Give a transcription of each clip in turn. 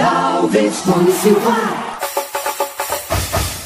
Alves, Tony Silva.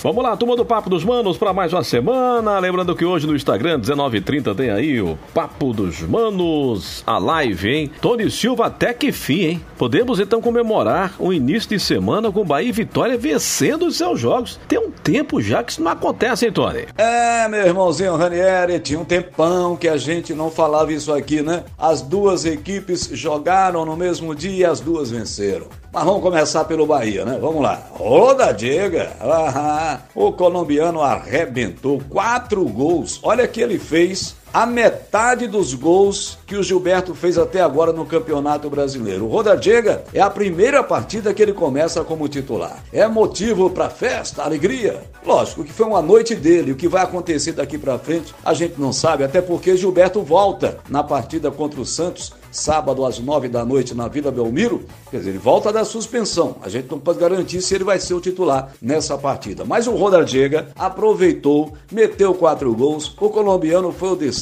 Vamos lá, turma do Papo dos Manos, para mais uma semana. Lembrando que hoje no Instagram, 19h30, tem aí o Papo dos Manos, a live, hein? Tony Silva até que fim, hein? Podemos então comemorar o início de semana com Bahia e Vitória vencendo os seus jogos. Tem um tempo já que isso não acontece, hein, Tony? É, meu irmãozinho Ranieri, tinha um tempão que a gente não falava isso aqui, né? As duas equipes jogaram no mesmo dia e as duas venceram. Mas vamos começar pelo Bahia, né? Vamos lá. Roda Diga. Ah, o colombiano arrebentou quatro gols. Olha que ele fez a metade dos gols que o Gilberto fez até agora no Campeonato Brasileiro. O Rodadiega é a primeira partida que ele começa como titular. É motivo para festa, alegria? Lógico que foi uma noite dele. O que vai acontecer daqui para frente a gente não sabe, até porque Gilberto volta na partida contra o Santos sábado às nove da noite na Vila Belmiro, quer dizer, ele volta da suspensão. A gente não pode garantir se ele vai ser o titular nessa partida. Mas o Rodallega aproveitou, meteu quatro gols. O colombiano foi o destaque.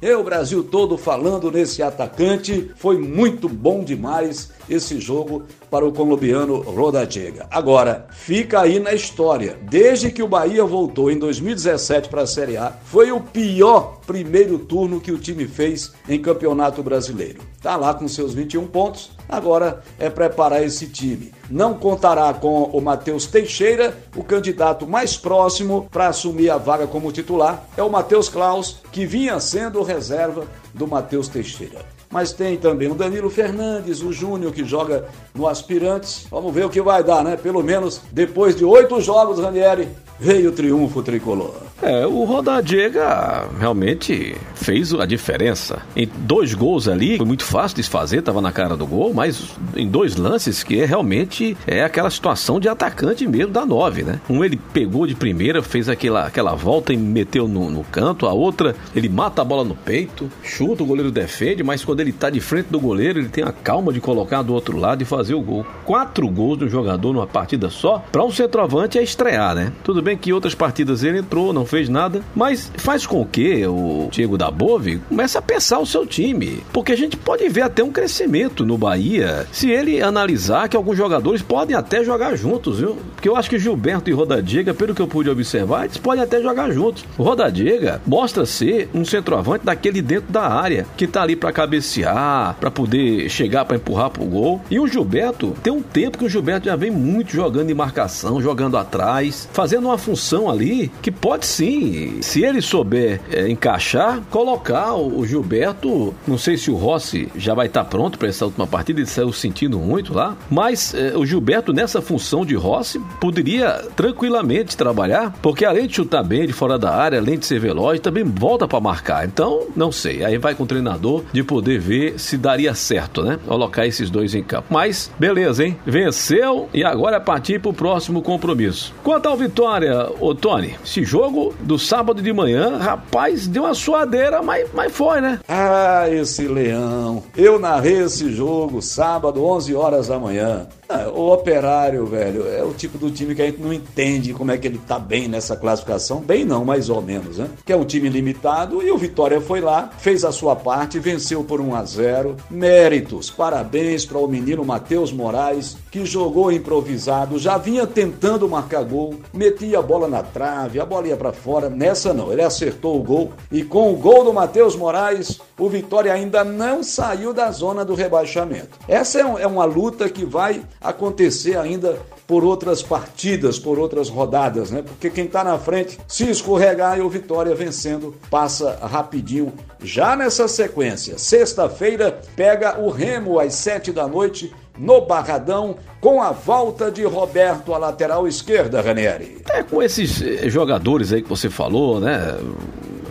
E o Brasil todo falando nesse atacante. Foi muito bom demais esse jogo para o colombiano Rodallega. Agora, fica aí na história. Desde que o Bahia voltou em 2017 para a Série A, foi o pior primeiro turno que o time fez em Campeonato Brasileiro. Está lá com seus 21 pontos, agora é preparar esse time. Não contará com o Matheus Teixeira, o candidato mais próximo para assumir a vaga como titular é o Matheus Klaus, que vinha sendo reserva do Matheus Teixeira mas tem também o Danilo Fernandes, o Júnior, que joga no Aspirantes. Vamos ver o que vai dar, né? Pelo menos depois de oito jogos, Ranieri, veio o triunfo tricolor. É, o Rodadiega realmente fez a diferença. Em dois gols ali, foi muito fácil de fazer, tava na cara do gol, mas em dois lances que é realmente é aquela situação de atacante mesmo da nove, né? Um ele pegou de primeira, fez aquela, aquela volta e meteu no, no canto, a outra ele mata a bola no peito, chuta, o goleiro defende, mas quando ele tá de frente do goleiro, ele tem a calma de colocar do outro lado e fazer o gol. Quatro gols do jogador numa partida só, para um centroavante é estrear, né? Tudo bem que outras partidas ele entrou, não fez nada, mas faz com que o Diego da Bove comece a pensar o seu time, porque a gente pode ver até um crescimento no Bahia se ele analisar que alguns jogadores podem até jogar juntos, viu? Porque eu acho que Gilberto e Rodadiga, pelo que eu pude observar, eles podem até jogar juntos. O Rodadiga mostra ser um centroavante daquele dentro da área, que tá ali para cabecear, para poder chegar para empurrar pro gol. E o Gilberto tem um tempo que o Gilberto já vem muito jogando em marcação, jogando atrás, fazendo uma função ali que pode ser sim, se ele souber é, encaixar, colocar o, Gilberto. Não sei se o Rossi já vai estar tá pronto para essa última partida, ele saiu sentindo muito lá. Mas é, o Gilberto, nessa função de Rossi, poderia tranquilamente trabalhar, porque além de chutar bem de fora da área, além de ser veloz, também volta para marcar. Então, não sei. Aí vai com o treinador de poder ver se daria certo, né? Colocar esses dois em campo. Mas, beleza, hein? Venceu e agora é partir para o próximo compromisso. Quanto ao Vitória, ô Tony, esse jogo do sábado de manhã, rapaz, deu uma suadeira, mas, mas foi, né? Ah, esse leão. Eu narrei esse jogo sábado, 11 horas da manhã. Ah, o Operário, velho, é o tipo do time que a gente não entende como é que ele tá bem nessa classificação. Bem não, mais ou menos, né? Que é um time limitado e o Vitória foi lá, fez a sua parte, venceu por 1 a 0. Méritos, parabéns para o menino Matheus Moraes, que jogou improvisado, já vinha tentando marcar gol, metia a bola na trave, a bola ia para fora. Nessa não, ele acertou o gol e com o gol do Matheus Moraes, o Vitória ainda não saiu da zona do rebaixamento. Essa é, é uma luta que vai acontecer ainda por outras partidas, por outras rodadas, né? Porque quem está na frente, se escorregar e o Vitória vencendo, passa rapidinho. Já nessa sequência, sexta-feira, pega o Remo às sete da noite no Barradão, com a volta de Roberto à lateral esquerda, Ranieri. É, com esses eh, jogadores aí que você falou, né?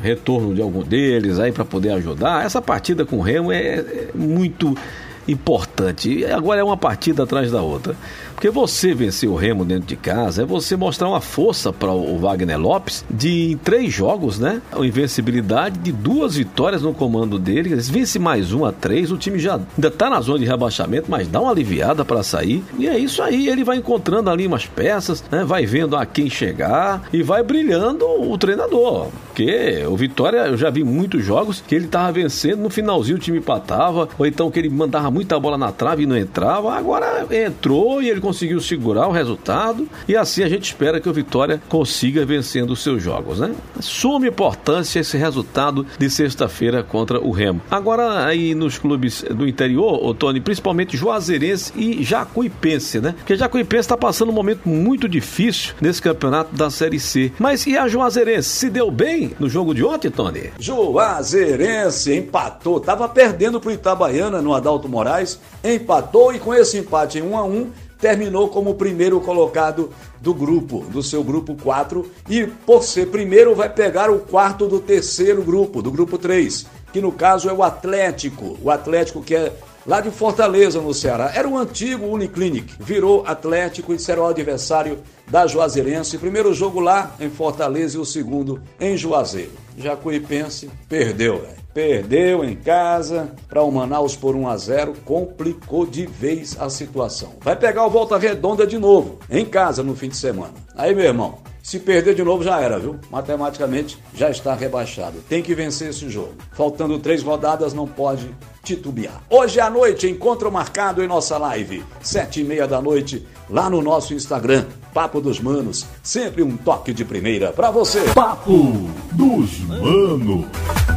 Retorno de algum deles aí para poder ajudar. Essa partida com o Remo é, é muito importante. Agora é uma partida atrás da outra. Porque você vencer o Remo dentro de casa é você mostrar uma força para o Wagner Lopes de em três jogos, né? A invencibilidade de duas vitórias no comando dele. Eles vence mais um a três, o time já ainda tá na zona de rebaixamento, mas dá uma aliviada para sair. E é isso aí, ele vai encontrando ali umas peças, né? Vai vendo a quem chegar e vai brilhando o treinador. Porque o Vitória, eu já vi muitos jogos que ele tava vencendo, no finalzinho o time empatava, ou então que ele mandava muito muita bola na trave e não entrava. Agora entrou e ele conseguiu segurar o resultado. E assim a gente espera que o Vitória consiga vencendo os seus jogos, né? Suma importância esse resultado de sexta-feira contra o Remo. Agora, aí nos clubes do interior, o Tony, principalmente Juazeirense e Jacuipense, né? Porque Jacuipense está passando um momento muito difícil nesse campeonato da Série C. Mas e a Juazeirense? Se deu bem no jogo de ontem, Tony? Juazeirense empatou, tava perdendo pro Itabaiana no Adalto Moraes, empatou e com esse empate em 1 a 1 terminou como primeiro colocado do grupo, do seu grupo 4, e por ser primeiro vai pegar o quarto do terceiro grupo, do grupo 3, que no caso é o Atlético, o Atlético que é lá de Fortaleza, no Ceará. Era o antigo Uniclinic, virou Atlético e será o adversário da Juazeirense. Primeiro jogo lá em Fortaleza e o segundo em Juazeiro. Jacuipense perdeu, velho. Perdeu em casa para o Manaus por 1 a 0, complicou de vez a situação. Vai pegar o Volta Redonda de novo, em casa no fim de semana. Aí, meu irmão, se perder de novo já era, viu? Matematicamente já está rebaixado. Tem que vencer esse jogo. Faltando três rodadas, não pode titubear. Hoje à noite, encontro marcado em nossa live, sete e meia da noite, lá no nosso Instagram, Papo dos Manos. Sempre um toque de primeira para você. Papo dos Manos.